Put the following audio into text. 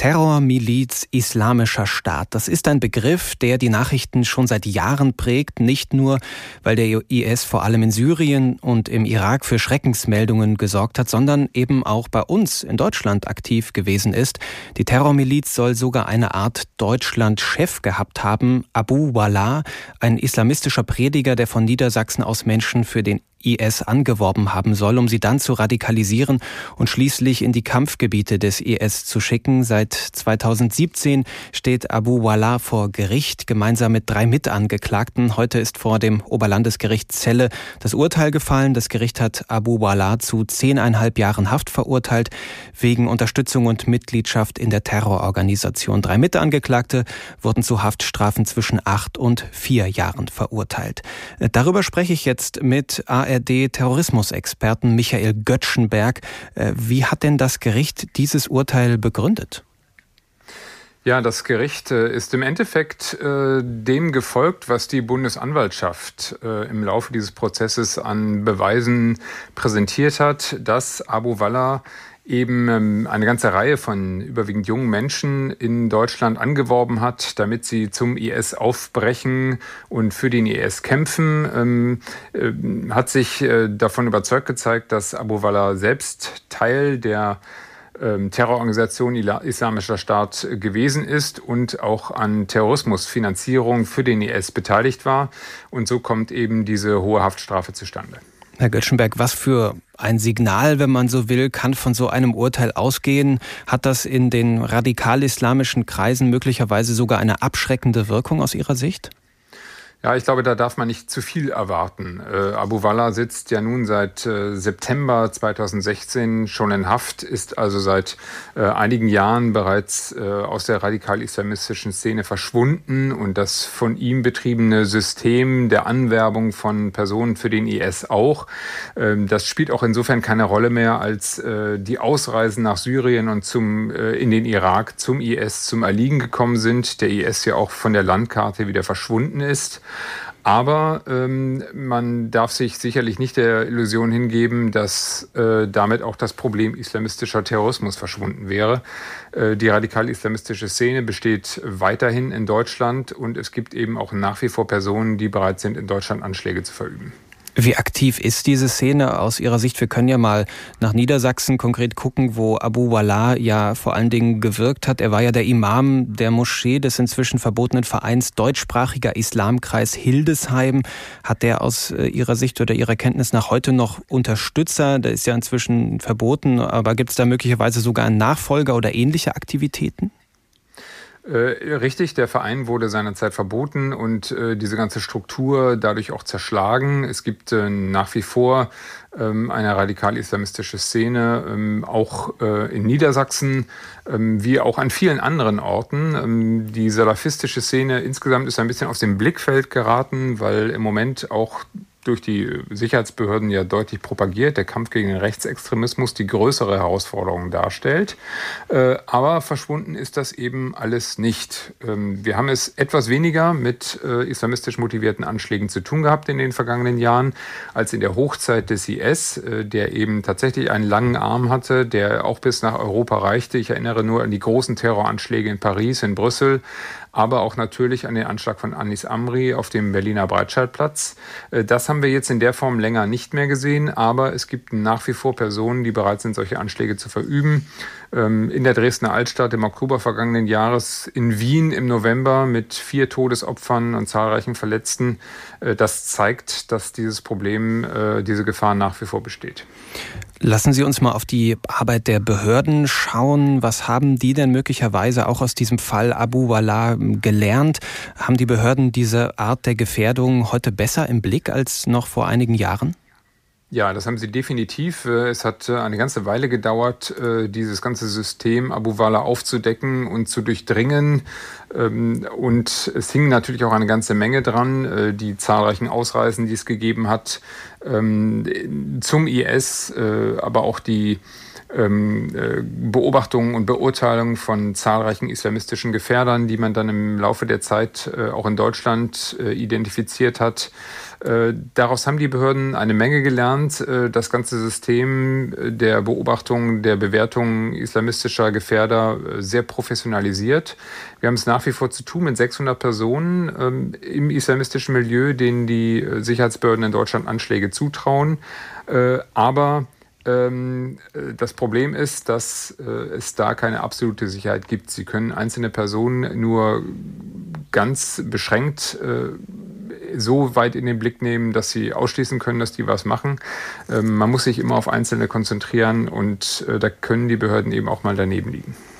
Terrormiliz Islamischer Staat. Das ist ein Begriff, der die Nachrichten schon seit Jahren prägt, nicht nur, weil der IS vor allem in Syrien und im Irak für Schreckensmeldungen gesorgt hat, sondern eben auch bei uns in Deutschland aktiv gewesen ist. Die Terrormiliz soll sogar eine Art Deutschland-Chef gehabt haben, Abu Wallah, ein islamistischer Prediger, der von Niedersachsen aus Menschen für den IS angeworben haben soll, um sie dann zu radikalisieren und schließlich in die Kampfgebiete des IS zu schicken. Seit 2017 steht Abu Wallah vor Gericht, gemeinsam mit drei Mitangeklagten. Heute ist vor dem Oberlandesgericht Celle das Urteil gefallen. Das Gericht hat Abu Wallah zu zehneinhalb Jahren Haft verurteilt, wegen Unterstützung und Mitgliedschaft in der Terrororganisation. Drei Mitangeklagte wurden zu Haftstrafen zwischen acht und vier Jahren verurteilt. Darüber spreche ich jetzt mit ARD-Terrorismusexperten Michael Göttschenberg. Äh, wie hat denn das Gericht dieses Urteil begründet? Ja, das Gericht äh, ist im Endeffekt äh, dem gefolgt, was die Bundesanwaltschaft im Laufe dieses Prozesses an Beweisen präsentiert hat, dass Abu Wallah eben ähm, eine ganze Reihe von überwiegend jungen Menschen in Deutschland angeworben hat, damit sie zum IS aufbrechen und für den IS kämpfen, ähm, äh, hat sich äh, davon überzeugt gezeigt, dass Abu Wallah selbst Teil der ähm, Terrororganisation Islamischer Staat gewesen ist und auch an Terrorismusfinanzierung für den IS beteiligt war. Und so kommt eben diese hohe Haftstrafe zustande. Herr Göttschenberg, was für ein Signal, wenn man so will, kann von so einem Urteil ausgehen? Hat das in den radikal-islamischen Kreisen möglicherweise sogar eine abschreckende Wirkung aus Ihrer Sicht? Ja, ich glaube, da darf man nicht zu viel erwarten. Äh, Abu Wallah sitzt ja nun seit äh, September 2016 schon in Haft, ist also seit äh, einigen Jahren bereits äh, aus der radikal-islamistischen Szene verschwunden und das von ihm betriebene System der Anwerbung von Personen für den IS auch. Ähm, das spielt auch insofern keine Rolle mehr, als äh, die Ausreisen nach Syrien und zum, äh, in den Irak zum IS zum Erliegen gekommen sind. Der IS ja auch von der Landkarte wieder verschwunden ist. Aber ähm, man darf sich sicherlich nicht der Illusion hingeben, dass äh, damit auch das Problem islamistischer Terrorismus verschwunden wäre. Äh, die radikal-islamistische Szene besteht weiterhin in Deutschland und es gibt eben auch nach wie vor Personen, die bereit sind, in Deutschland Anschläge zu verüben. Wie aktiv ist diese Szene aus Ihrer Sicht? Wir können ja mal nach Niedersachsen konkret gucken, wo Abu Wallah ja vor allen Dingen gewirkt hat. Er war ja der Imam der Moschee des inzwischen verbotenen Vereins deutschsprachiger Islamkreis Hildesheim. Hat der aus äh, Ihrer Sicht oder Ihrer Kenntnis nach heute noch Unterstützer? Der ist ja inzwischen verboten, aber gibt es da möglicherweise sogar einen Nachfolger oder ähnliche Aktivitäten? Äh, richtig, der Verein wurde seinerzeit verboten und äh, diese ganze Struktur dadurch auch zerschlagen. Es gibt äh, nach wie vor ähm, eine radikal-islamistische Szene, ähm, auch in Niedersachsen, ähm, wie auch an vielen anderen Orten. Die salafistische Szene insgesamt ist ein bisschen aus dem Blickfeld geraten, weil im Moment auch durch die Sicherheitsbehörden ja deutlich propagiert, der Kampf gegen den Rechtsextremismus die größere Herausforderung darstellt. Äh, aber verschwunden ist das eben alles nicht. Ähm, wir haben es etwas weniger mit äh, islamistisch motivierten Anschlägen zu tun gehabt in den vergangenen Jahren als in der Hochzeit des IS, äh, der eben tatsächlich einen langen Arm hatte, der auch bis nach Europa reichte. Ich erinnere nur an die großen Terroranschläge in Paris, in Brüssel, aber auch natürlich an den Anschlag von Anis Amri auf dem Berliner Breitscheidplatz. Äh, das haben wir jetzt in der Form länger nicht mehr gesehen, aber es gibt nach wie vor Personen, die bereit sind, solche Anschläge zu verüben. Ähm, in der Dresdner Altstadt im Oktober vergangenen Jahres, in Wien im November mit vier Todesopfern und zahlreichen Verletzten. Äh, das zeigt, dass dieses Problem, äh, diese Gefahr nach wie vor besteht. Lassen Sie uns mal auf die Arbeit der Behörden schauen. Was haben die denn möglicherweise auch aus diesem Fall Abu Wallah gelernt? Haben die Behörden diese Art der Gefährdung heute besser im Blick als noch vor einigen Jahren? Ja, das haben sie definitiv. Äh, es hat äh, eine ganze Weile gedauert, äh, dieses ganze System Abu Wala aufzudecken und zu durchdringen. Ähm, und es hing natürlich auch eine ganze Menge dran, die zahlreichen Ausreisen, die es gegeben hat ähm, zum IS, aber auch die Beobachtungen und Beurteilungen von zahlreichen islamistischen Gefährdern, die man dann im Laufe der Zeit äh, auch in Deutschland äh, identifiziert hat. Äh, daraus haben die Behörden eine Menge gelernt. Äh, das ganze System der Beobachtung, der Bewertung islamistischer Gefährder sehr professionalisiert. Wir haben es nach wie vor zu tun mit 600 Personen ähm, im islamistischen Milieu, denen die Sicherheitsbehörden in Deutschland Anschläge zutrauen. Aber ähm, das Problem ist, dass es da keine absolute Sicherheit gibt. Sie können einzelne Personen nur ganz beschränkt so weit in den Blick nehmen, dass sie ausschließen können, dass die was machen. Ähm, man muss sich immer auf Einzelne konzentrieren und äh, da können die Behörden eben auch mal daneben liegen.